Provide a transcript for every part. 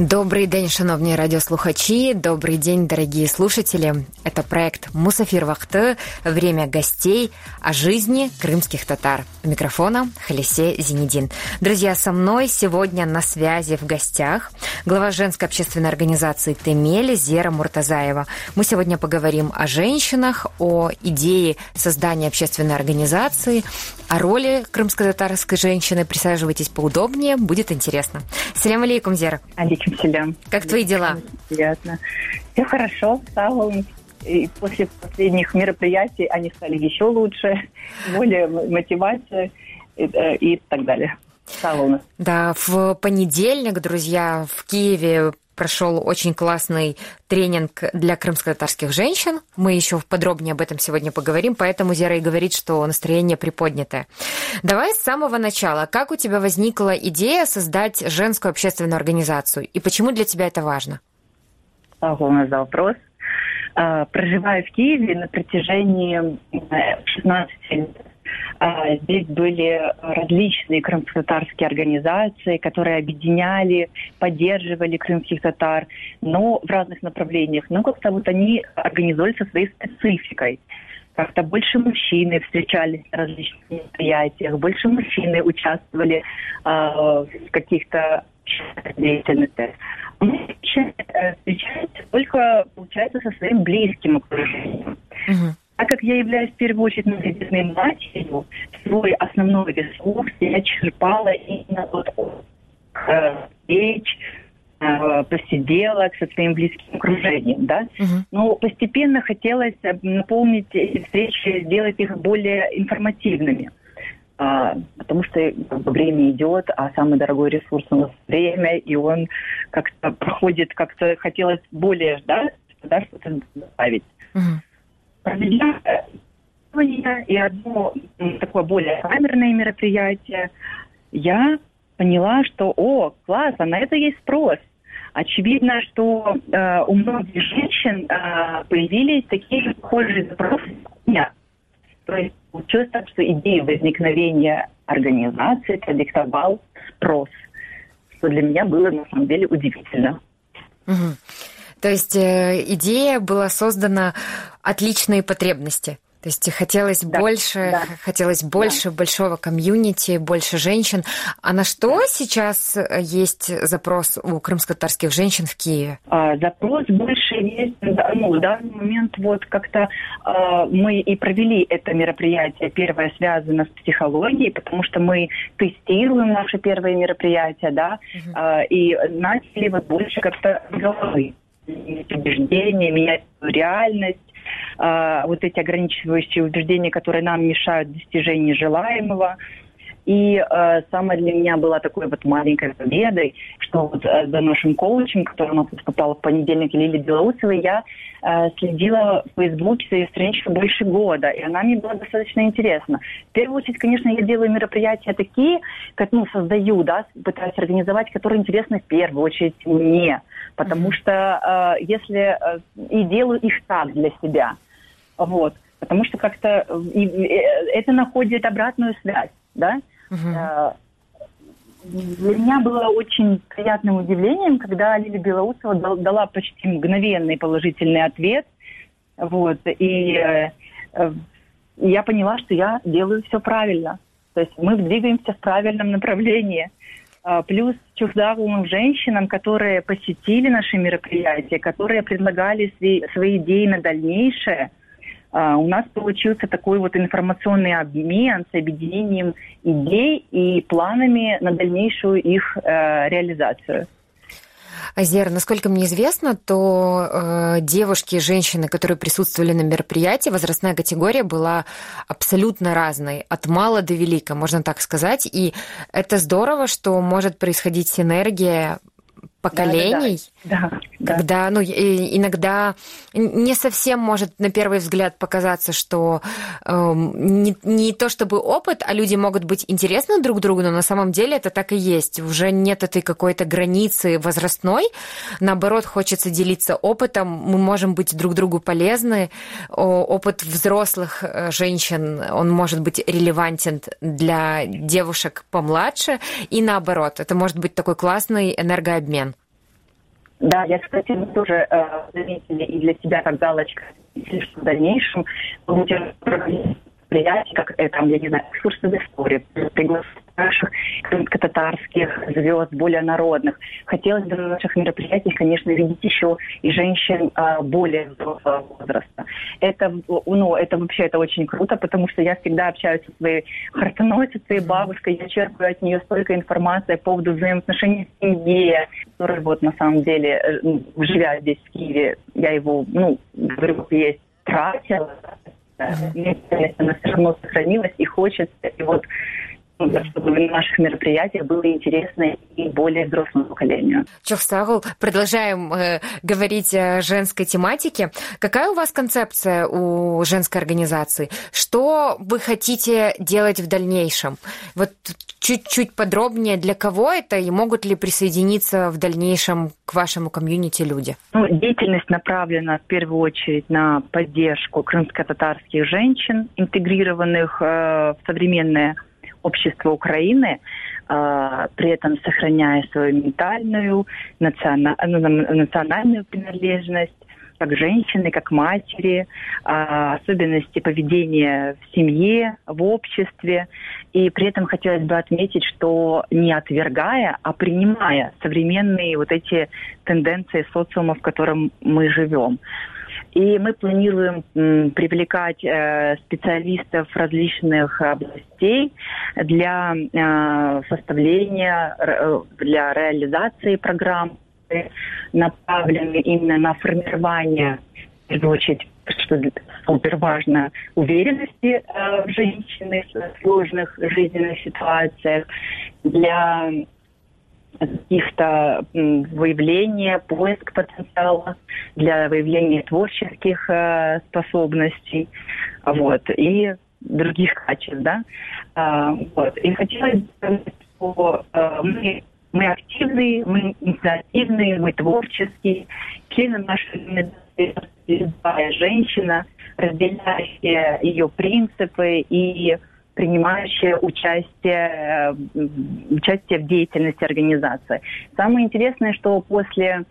Добрий день, шановні радіослухачі. Добрый день, дорогие слушатели. Это проект «Мусафир Вахты. Время гостей о жизни крымских татар». У микрофона Халисе Зинедин. Друзья, со мной сегодня на связи в гостях глава женской общественной организации «Темель» Зера Муртазаева. Мы сегодня поговорим о женщинах, о идее создания общественной организации, о роли крымско-татарской женщины. Присаживайтесь поудобнее, будет интересно. Салям алейкум, Зера. Алейкум салям. Как твои дела? Приятно. Все хорошо, стало. И после последних мероприятий они стали еще лучше, более мотивация и, э, и так далее. Да, в понедельник, друзья, в Киеве прошел очень классный тренинг для крымско-татарских женщин. Мы еще подробнее об этом сегодня поговорим, поэтому Зера и говорит, что настроение приподнятое. Давай с самого начала. Как у тебя возникла идея создать женскую общественную организацию? И почему для тебя это важно? Спасибо за вопрос. А, проживая в Киеве на протяжении 16 лет, а, здесь были различные крымско-татарские организации, которые объединяли, поддерживали крымских татар, но в разных направлениях. Но как-то вот они организовали со своей спецификой как-то больше мужчины встречались на различных мероприятиях, больше мужчины участвовали э, в каких-то деятельностях. Мы встречаемся только, получается, со своим близким окружением. Uh-huh. Так как я являюсь в первую очередь многодетной матерью, свой основной ресурс я черпала именно вот от э, встреч, э, посиделок со своим близким окружением, да. Uh-huh. Но постепенно хотелось наполнить эти встречи, сделать их более информативными. А, потому что как бы, время идет, а самый дорогой ресурс у нас время, и он как-то проходит, как-то хотелось более, да, да что-то добавить. Uh-huh проведя и одно такое более камерное мероприятие, я поняла, что, о, класс, а на это есть спрос. Очевидно, что э, у многих женщин э, появились такие же похожие запросы, как у меня. То есть получилось так, что идея возникновения организации продиктовал спрос, что для меня было на самом деле удивительно. Угу. То есть э, идея была создана от личной потребности. То есть хотелось да, больше, да. хотелось больше да. большого комьюнити, больше женщин. А на что сейчас есть запрос у крымско-татарских женщин в Киеве? А, запрос больше есть, ну, в данный момент вот как-то а, мы и провели это мероприятие. Первое связано с психологией, потому что мы тестируем наше первое мероприятие, да, угу. а, и начали вот больше как-то головы убеждения, менять реальность, э, вот эти ограничивающие убеждения, которые нам мешают достижению желаемого. И э, самое для меня была такой вот маленькой победой, что вот э, за нашим коучем, который у нас выступал в понедельник, Лили Белоусовой, я э, следила в Фейсбуке за ее страничкой больше года, и она мне была достаточно интересна. В первую очередь, конечно, я делаю мероприятия такие, как, ну, создаю, да, пытаюсь организовать, которые интересны в первую очередь мне, потому что э, если... Э, и делаю их так для себя, вот, потому что как-то э, и, и, э, это находит обратную связь да? Угу. Для меня было очень приятным удивлением, когда Лилия Белоусова дала почти мгновенный положительный ответ. Вот, и э, я поняла, что я делаю все правильно. То есть мы двигаемся в правильном направлении. А, плюс чувствовым женщинам, которые посетили наши мероприятия, которые предлагали свои, свои идеи на дальнейшее – у нас получился такой вот информационный обмен с объединением идей и планами на дальнейшую их э, реализацию. Азер, насколько мне известно, то э, девушки и женщины, которые присутствовали на мероприятии, возрастная категория была абсолютно разной, от мала до велика, можно так сказать. И это здорово, что может происходить синергия поколений, да, да, да. когда ну, иногда не совсем может на первый взгляд показаться, что э, не, не то чтобы опыт, а люди могут быть интересны друг другу, но на самом деле это так и есть. Уже нет этой какой-то границы возрастной. Наоборот, хочется делиться опытом. Мы можем быть друг другу полезны. Опыт взрослых э, женщин, он может быть релевантен для девушек помладше. И наоборот, это может быть такой классный энергообмен. Да, я, кстати, тоже э, заметили и для себя как галочка, что в дальнейшем будем мероприятий, как, там, я не знаю, экскурсы в истории, приглашать наших крымско-татарских звезд, более народных. Хотелось бы на наших мероприятиях, конечно, видеть еще и женщин а, более взрослого возраста. Это, ну, это вообще это очень круто, потому что я всегда общаюсь со своей хартоносицей, бабушкой, я черпаю от нее столько информации по поводу взаимоотношений в семье, который вот на самом деле, э, живя здесь в Киеве, я его, ну, говорю, есть тратила, mm-hmm. она все равно сохранилась и хочется. И вот чтобы на наших мероприятиях было интересно и более взрослому поколению. Чохсагул, продолжаем э, говорить о женской тематике. Какая у вас концепция у женской организации? Что вы хотите делать в дальнейшем? Вот чуть-чуть подробнее, для кого это и могут ли присоединиться в дальнейшем к вашему комьюнити люди? Ну, деятельность направлена в первую очередь на поддержку крымско-татарских женщин, интегрированных э, в современное общества Украины, а, при этом сохраняя свою ментальную, национальную принадлежность, как женщины, как матери, а, особенности поведения в семье, в обществе. И при этом хотелось бы отметить, что не отвергая, а принимая современные вот эти тенденции социума, в котором мы живем. И мы планируем привлекать э, специалистов различных областей для э, составления, э, для реализации программ, направлены именно на формирование, в первую очередь, что супер важно, уверенности в женщины в сложных жизненных ситуациях, для каких-то выявления, поиск потенциала для выявления творческих э, способностей, вот, и других качеств, да, а, вот. И хотелось бы сказать, что э, мы, мы активные, мы инициативные, мы творческие, члены нашей организации женщина, разделяющая ее принципы и принимающие участие, э, участие в деятельности организации. Самое интересное, что после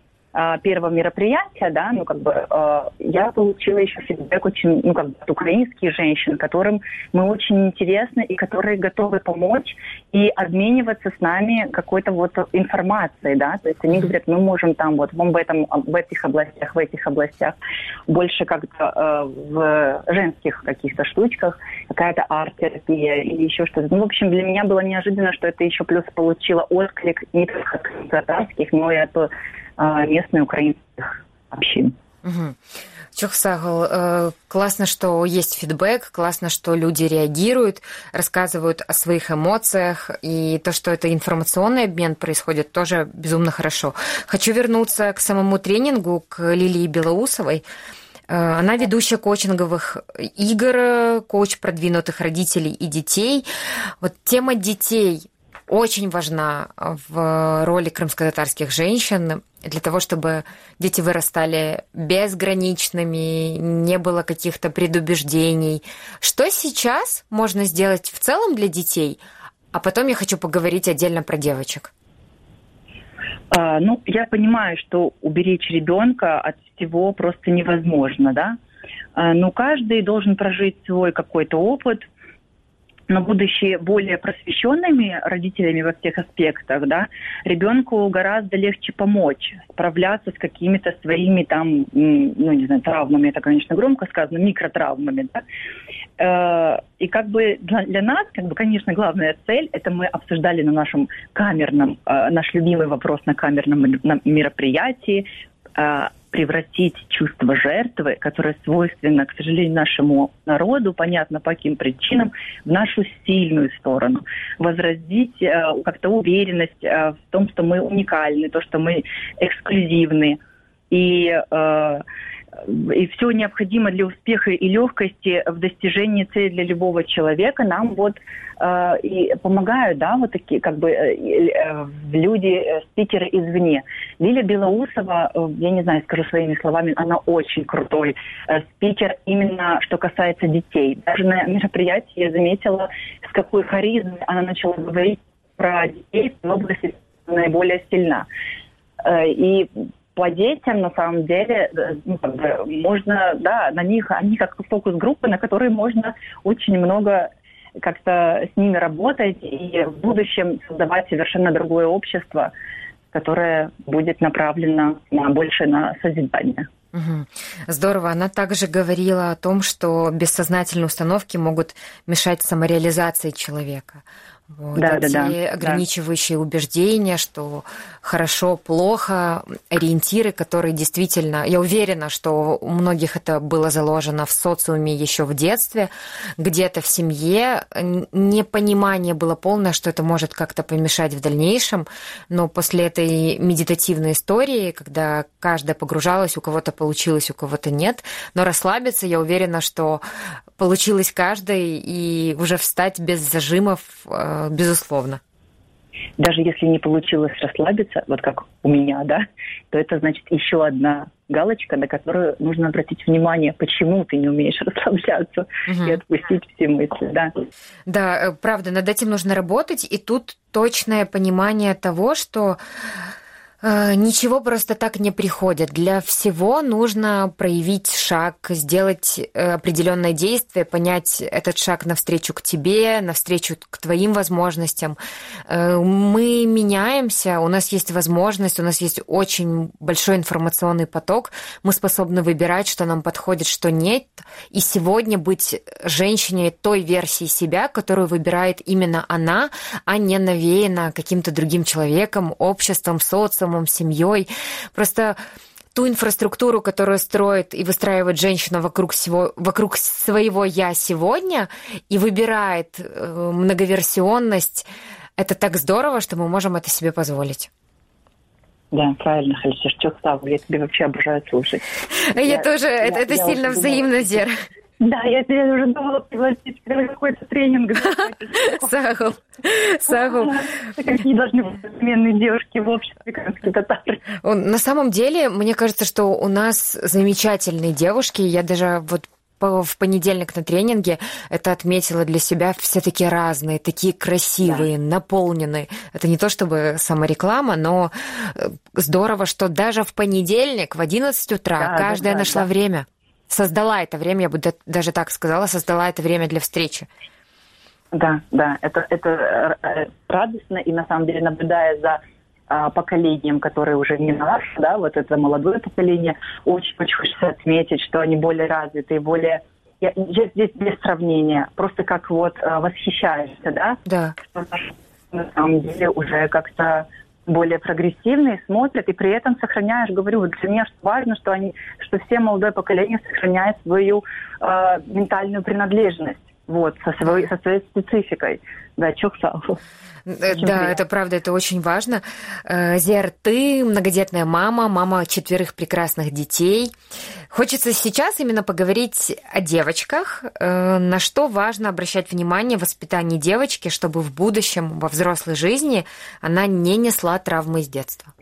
первого мероприятия, да, ну, как бы, э, я получила еще фидбэк очень, ну, как бы, от украинских женщин, которым мы очень интересны и которые готовы помочь и обмениваться с нами какой-то вот информацией, да, то есть они говорят, мы можем там вот в этом, в этих областях, в этих областях больше как-то э, в женских каких-то штучках, какая-то арт-терапия или еще что-то. Ну, в общем, для меня было неожиданно, что это еще плюс получило отклик не только от татарских, но и от а, местных украинских общин. Угу. Чухсагл, э, классно, что есть фидбэк, классно, что люди реагируют, рассказывают о своих эмоциях, и то, что это информационный обмен происходит, тоже безумно хорошо. Хочу вернуться к самому тренингу, к Лилии Белоусовой. Э, она ведущая коучинговых игр, коуч продвинутых родителей и детей. Вот тема детей очень важна в роли крымско-татарских женщин для того, чтобы дети вырастали безграничными, не было каких-то предубеждений. Что сейчас можно сделать в целом для детей? А потом я хочу поговорить отдельно про девочек. А, ну, я понимаю, что уберечь ребенка от всего просто невозможно, да. А, но каждый должен прожить свой какой-то опыт – но будучи более просвещенными родителями во всех аспектах, да, ребенку гораздо легче помочь справляться с какими-то своими там, ну не знаю, травмами, это, конечно, громко сказано, микротравмами, да. Э, и как бы для, нас, как бы, конечно, главная цель, это мы обсуждали на нашем камерном, э, наш любимый вопрос на камерном мероприятии, превратить чувство жертвы, которое свойственно, к сожалению, нашему народу, понятно по каким причинам, в нашу сильную сторону. Возродить э, как-то уверенность э, в том, что мы уникальны, то, что мы эксклюзивны. И э, и все необходимо для успеха и легкости в достижении цели для любого человека нам вот э, и помогают, да, вот такие как бы э, э, люди, э, спикеры извне. Лиля Белоусова, э, я не знаю, скажу своими словами, она очень крутой э, спикер именно что касается детей. Даже на мероприятии я заметила, с какой харизмой она начала говорить про детей в области наиболее сильна. Э, и по детям, на самом деле, э, ну, можно, да, на них, они как фокус-группы, на которые можно очень много как-то с ними работать и в будущем создавать совершенно другое общество, которое будет направлено на больше на созидание. Угу. Здорово. Она также говорила о том, что бессознательные установки могут мешать самореализации человека. Вот да, эти да, да, ограничивающие да. убеждения, что хорошо, плохо, ориентиры, которые действительно, я уверена, что у многих это было заложено в социуме еще в детстве, где-то в семье, непонимание было полное, что это может как-то помешать в дальнейшем, но после этой медитативной истории, когда каждая погружалась, у кого-то получилось, у кого-то нет, но расслабиться, я уверена, что получилось каждой, и уже встать без зажимов, э, безусловно. Даже если не получилось расслабиться, вот как у меня, да, то это значит еще одна галочка, на которую нужно обратить внимание, почему ты не умеешь расслабляться угу. и отпустить все мысли, да. Да, э, правда, над этим нужно работать, и тут точное понимание того, что ничего просто так не приходит. Для всего нужно проявить шаг, сделать э, определенное действие, понять этот шаг навстречу к тебе, навстречу к твоим возможностям. Э, мы меняемся, у нас есть возможность, у нас есть очень большой информационный поток, мы способны выбирать, что нам подходит, что нет, и сегодня быть женщиной той версии себя, которую выбирает именно она, а не навеяна каким-то другим человеком, обществом, социумом, домом, семьей. Просто ту инфраструктуру, которую строит и выстраивает женщина вокруг, всего, вокруг своего «я» сегодня и выбирает э, многоверсионность, это так здорово, что мы можем это себе позволить. Да, правильно, Халисиш, что я тебе вообще обожаю слушать. Я, я тоже, я, это, это я сильно взаимно, Зера. Да, я тебе уже думала пригласить на какой-то тренинг. Сахал. Сахал. Какие должны быть современные девушки в обществе крымских татар. На самом деле, мне кажется, что у нас замечательные девушки. Я даже вот в понедельник на тренинге это отметила для себя все такие разные, такие красивые, да. наполненные. Это не то чтобы самореклама, но э, здорово, что даже в понедельник в 11 утра да, каждая да, нашла да. время создала это время, я бы даже так сказала, создала это время для встречи. Да, да, это, это э, радостно, и на самом деле, наблюдая за а, поколением, которое уже не наше, да, вот это молодое поколение, очень, очень хочется отметить, что они более развитые, более я, я здесь без сравнения, просто как вот а, восхищаешься, да? Да. На самом деле уже как-то более прогрессивные, смотрят, и при этом сохраняешь, говорю, вот для меня важно, что они, что все молодое поколение сохраняет свою э, ментальную принадлежность, вот, со своей, со своей спецификой. Да, чухсал. Э, да, приятно. это правда, это очень важно. Э, Зер, ты многодетная мама, мама четверых прекрасных детей. Хочется сейчас именно поговорить о девочках. Э, на что важно обращать внимание в воспитании девочки, чтобы в будущем, во взрослой жизни, она не несла травмы из детства?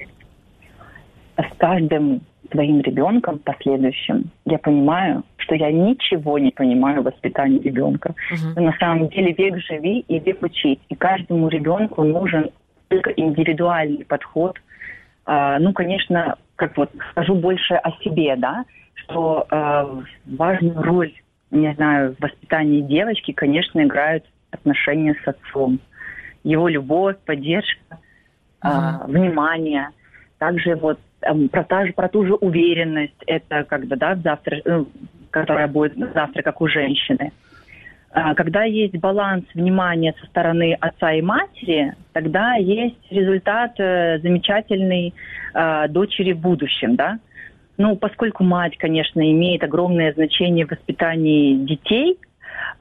С каждым своим ребенком последующим я понимаю, что я ничего не понимаю в воспитании ребенка. Угу. На самом деле век живи и век учить. И каждому ребенку нужен только индивидуальный подход. А, ну, конечно, как вот скажу больше о себе, да, что а, важную роль, не знаю, в воспитании девочки, конечно, играют отношения с отцом. Его любовь, поддержка, а, внимание. Также вот про, та про ту же уверенность, это когда, да, завтра, ну, которая будет завтра, как у женщины. А, когда есть баланс внимания со стороны отца и матери, тогда есть результат э, замечательный э, дочери в будущем, да. Ну, поскольку мать, конечно, имеет огромное значение в воспитании детей,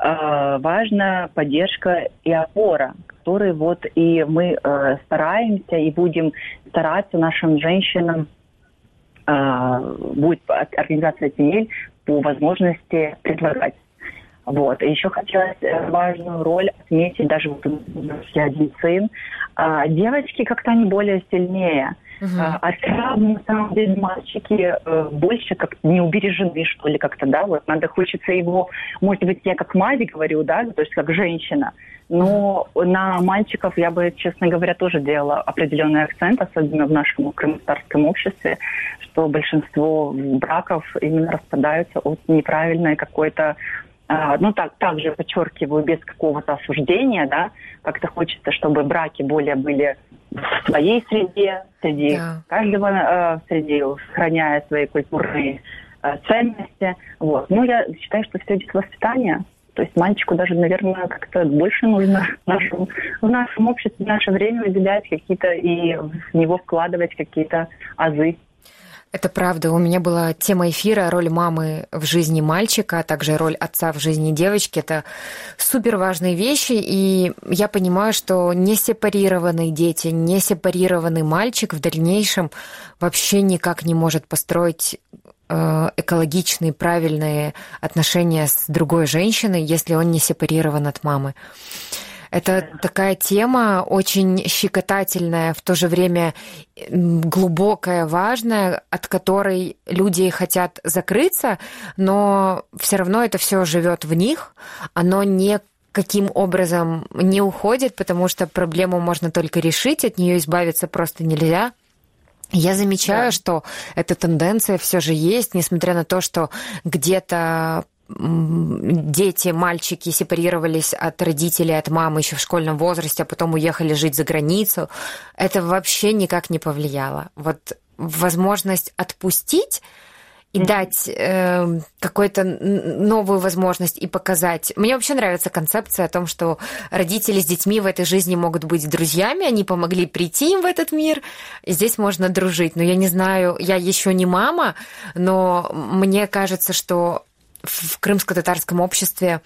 э, важна поддержка и опора, которые вот и мы э, стараемся и будем стараться нашим женщинам э, будет организация семей по возможности предлагать. Вот. И еще хотелось э, важную роль отметить, даже вот один сын, А девочки как-то они более сильнее. Uh-huh. А сразу, на самом деле, мальчики э, больше как не убережены, что ли, как-то, да, вот надо, хочется его, может быть, я как мать говорю, да, то есть как женщина, но на мальчиков я бы, честно говоря, тоже делала определенный акцент, особенно в нашем крымстарском обществе, что большинство браков именно распадаются от неправильной какой-то а, ну, так, также подчеркиваю, без какого-то осуждения, да, как-то хочется, чтобы браки более были в своей среде, среди да. каждого, э, среди, сохраняя свои культурные э, ценности. Вот. Ну, я считаю, что все идет воспитание. То есть мальчику даже, наверное, как-то больше нужно в нашем, в нашем обществе, в наше время выделять какие-то и в него вкладывать какие-то азы. Это правда. У меня была тема эфира «Роль мамы в жизни мальчика», а также роль отца в жизни девочки. Это супер важные вещи, и я понимаю, что не сепарированные дети, не сепарированный мальчик в дальнейшем вообще никак не может построить э, экологичные, правильные отношения с другой женщиной, если он не сепарирован от мамы. Это такая тема очень щекотательная, в то же время глубокая, важная, от которой люди хотят закрыться, но все равно это все живет в них, оно не каким образом не уходит, потому что проблему можно только решить, от нее избавиться просто нельзя. Я замечаю, да. что эта тенденция все же есть, несмотря на то, что где-то дети, мальчики сепарировались от родителей, от мамы еще в школьном возрасте, а потом уехали жить за границу, это вообще никак не повлияло. Вот возможность отпустить и дать э, какую-то новую возможность и показать. Мне вообще нравится концепция о том, что родители с детьми в этой жизни могут быть друзьями, они помогли прийти им в этот мир, и здесь можно дружить. Но я не знаю, я еще не мама, но мне кажется, что в крымско-татарском обществе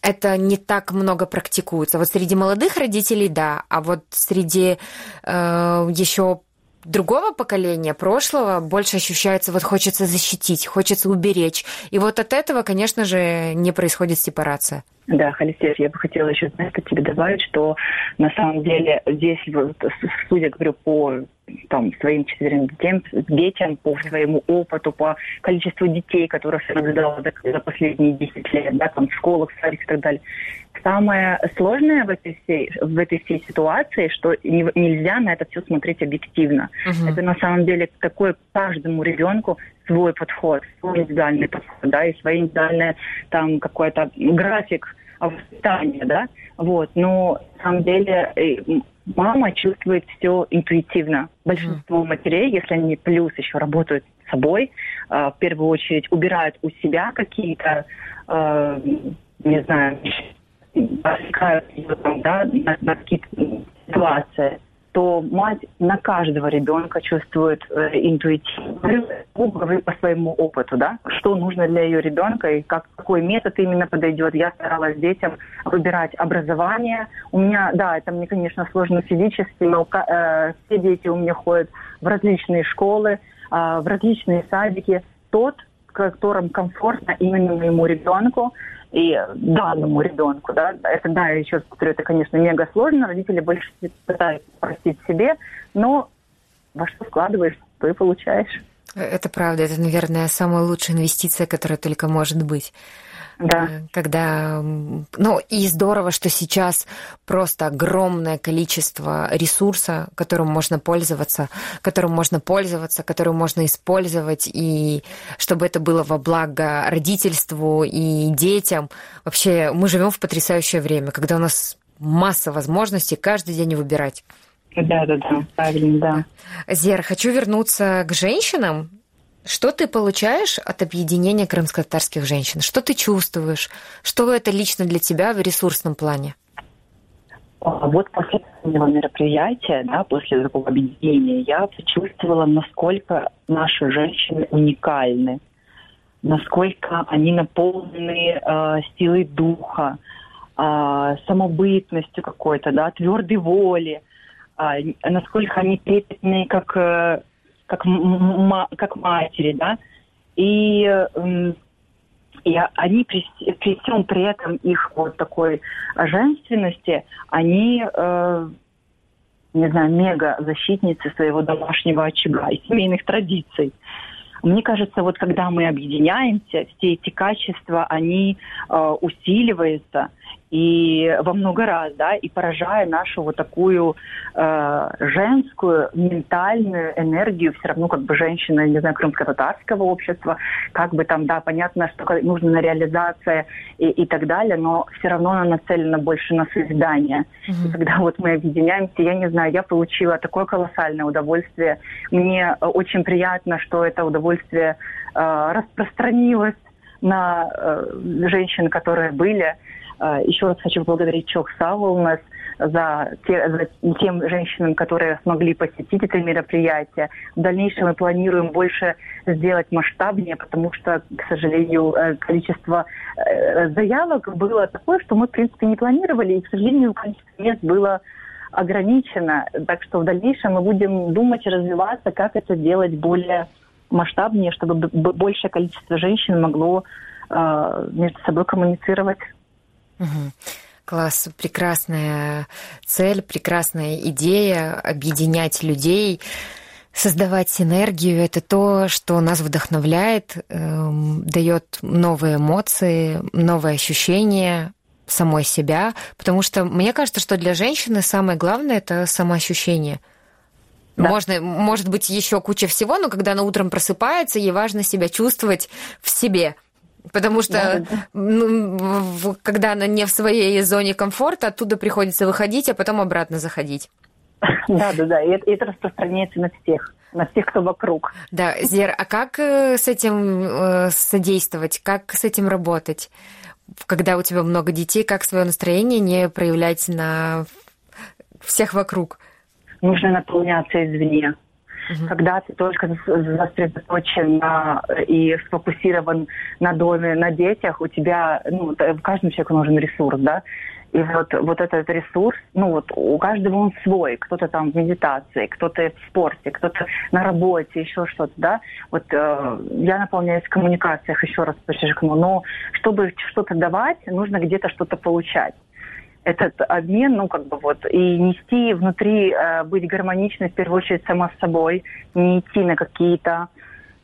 это не так много практикуется. Вот среди молодых родителей, да, а вот среди э, еще другого поколения, прошлого, больше ощущается, вот хочется защитить, хочется уберечь. И вот от этого, конечно же, не происходит сепарация. Да, Халисев, я бы хотела еще, знаешь, тебе добавить, что на самом деле здесь, судя, говорю, по там, своим четверым детям, детям, по своему опыту, по количеству детей, которых я наблюдала за, за последние 10 лет, да, там, в школах, в садиках и так далее. Самое сложное в этой всей, в этой всей ситуации, что не, нельзя на это все смотреть объективно. Угу. Это на самом деле такой каждому ребенку свой подход, свой индивидуальный подход, да, и свой индивидуальный там какой-то график воспитания, да, вот, но на самом деле э, мама чувствует все интуитивно. Большинство матерей, если они плюс еще работают с собой, э, в первую очередь убирают у себя какие-то, э, не знаю, там, да, на, на какие-то ситуации, то мать на каждого ребенка чувствует э, интуитивно, по своему опыту, да, что нужно для ее ребенка и как, какой метод именно подойдет. Я старалась детям выбирать образование. У меня, да, это мне, конечно, сложно физически, но э, все дети у меня ходят в различные школы, э, в различные садики. Тот, в котором комфортно именно моему ребенку, и данному ребенку, да, это, да, еще раз повторю, это, конечно, мега сложно, родители больше пытаются простить себе, но во что вкладываешь, то и получаешь. Это правда, это, наверное, самая лучшая инвестиция, которая только может быть. Да. Э, когда, ну и здорово, что сейчас просто огромное количество ресурса, которым можно пользоваться, которым можно пользоваться, которым можно использовать, и чтобы это было во благо родительству и детям. Вообще, мы живем в потрясающее время, когда у нас масса возможностей каждый день выбирать. Да, да, да, правильно, да. Зер, хочу вернуться к женщинам, что ты получаешь от объединения крымско-татарских женщин? Что ты чувствуешь? Что это лично для тебя в ресурсном плане? А вот после этого мероприятия, да, после такого объединения, я почувствовала, насколько наши женщины уникальны, насколько они наполнены э, силой духа, э, самобытностью какой-то, да, твердой воли, э, насколько они трепетные, как э, как, как матери, да, и, э, и они при, при всем при этом их вот такой женственности, они э, не знаю, мега-защитницей своего домашнего очага и семейных традиций. Мне кажется, вот когда мы объединяемся, все эти качества, они э, усиливаются, и во много раз, да, и поражая нашу вот такую э, женскую ментальную энергию, все равно как бы женщина, не знаю, крымско-татарского общества, как бы там, да, понятно, что нужно на реализация и, и так далее, но все равно она нацелена больше на созидание. Mm-hmm. И когда вот мы объединяемся, я не знаю, я получила такое колоссальное удовольствие. Мне очень приятно, что это удовольствие э, распространилось на э, женщин, которые были. А, еще раз хочу поблагодарить Чок Савулнес за, те, за тем женщинам, которые смогли посетить это мероприятие. В дальнейшем мы планируем больше сделать масштабнее, потому что, к сожалению, э, количество э, заявок было такое, что мы, в принципе, не планировали, и, к сожалению, количество мест было ограничено. Так что в дальнейшем мы будем думать и развиваться, как это делать более масштабнее, чтобы большее количество женщин могло э, между собой коммуницировать. Угу. Класс, прекрасная цель, прекрасная идея объединять людей, создавать синергию. Это то, что нас вдохновляет, э, дает новые эмоции, новые ощущения самой себя, потому что мне кажется, что для женщины самое главное это самоощущение. Да. Можно, может быть, еще куча всего, но когда она утром просыпается, ей важно себя чувствовать в себе. Потому что да, да. Ну, когда она не в своей зоне комфорта, оттуда приходится выходить, а потом обратно заходить. Да, да, да. И это, это распространяется на всех на всех, кто вокруг. Да, Зер, а как э, с этим э, содействовать, как с этим работать? Когда у тебя много детей, как свое настроение не проявлять на всех вокруг? Нужно наполняться извне. Угу. Когда ты только сосредоточен на, и сфокусирован на доме, на детях, у тебя, ну, в каждом человеку нужен ресурс, да, и вот, вот этот ресурс, ну вот у каждого он свой. Кто-то там в медитации, кто-то в спорте, кто-то на работе, еще что-то, да. Вот э, я наполняюсь в коммуникациях, еще раз подчеркну. Но чтобы что-то давать, нужно где-то что-то получать этот обмен, ну, как бы вот, и нести внутри, э, быть гармоничной, в первую очередь, сама с собой, не идти на какие-то,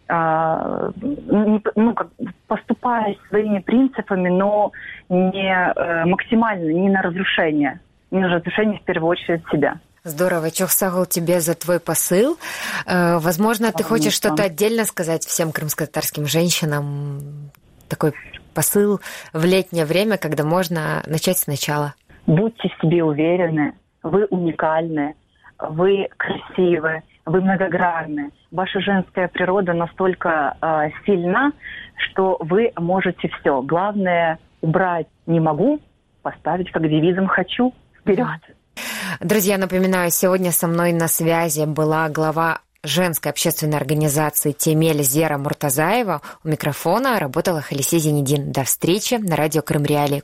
э, не, ну, как, поступая своими принципами, но не э, максимально, не на разрушение, не на разрушение, в первую очередь, себя. Здорово, Чохсагл, тебе за твой посыл. Э, возможно, ты хочешь что-то отдельно сказать всем крымско-татарским женщинам? Такой посыл в летнее время, когда можно начать сначала. Будьте в себе уверены, вы уникальны, вы красивы, вы многогранны. Ваша женская природа настолько э, сильна, что вы можете все. Главное убрать не могу, поставить как девизом хочу. Вперед! Друзья, напоминаю, сегодня со мной на связи была глава женской общественной организации «Темель» Зера Муртазаева. У микрофона работала Халисе Зенедин. До встречи на радио Крым Реали.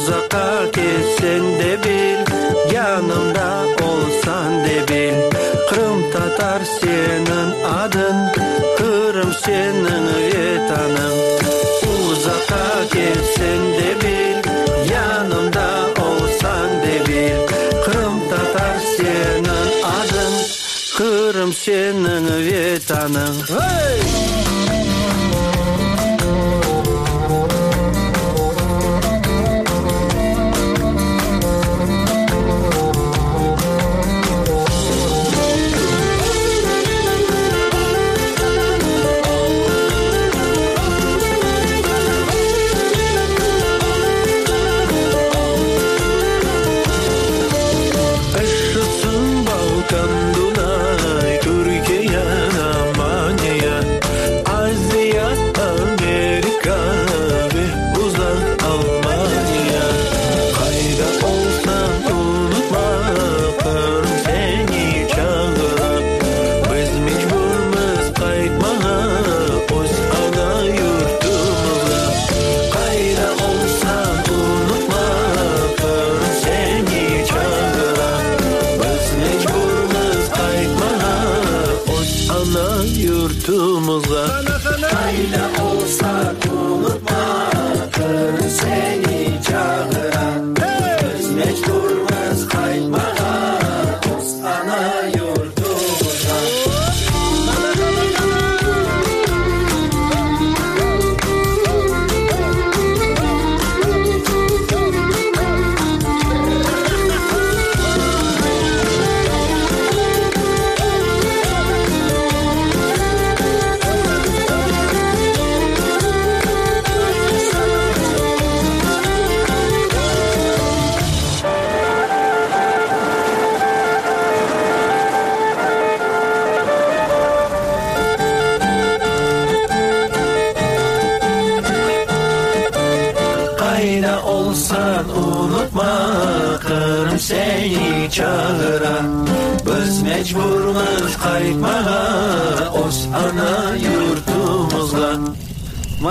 Uzaka kelsen de bil Yanımda olsan de bil Kırım Tatar senin adın Kırım senin vetanın. Uzaka kelsen de bil Yanımda olsan de bil Kırım Tatar senin adın Kırım senin vetanın. Hey!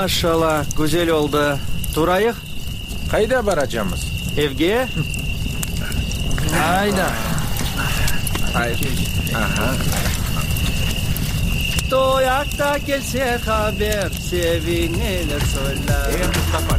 Maşallah güzel oldu. Turayık Kayda baracağımız? evге. Hayda. Hayır. Aha. Toyakta gelse haber sevineler söyler. Ey Mustafa, bir dur.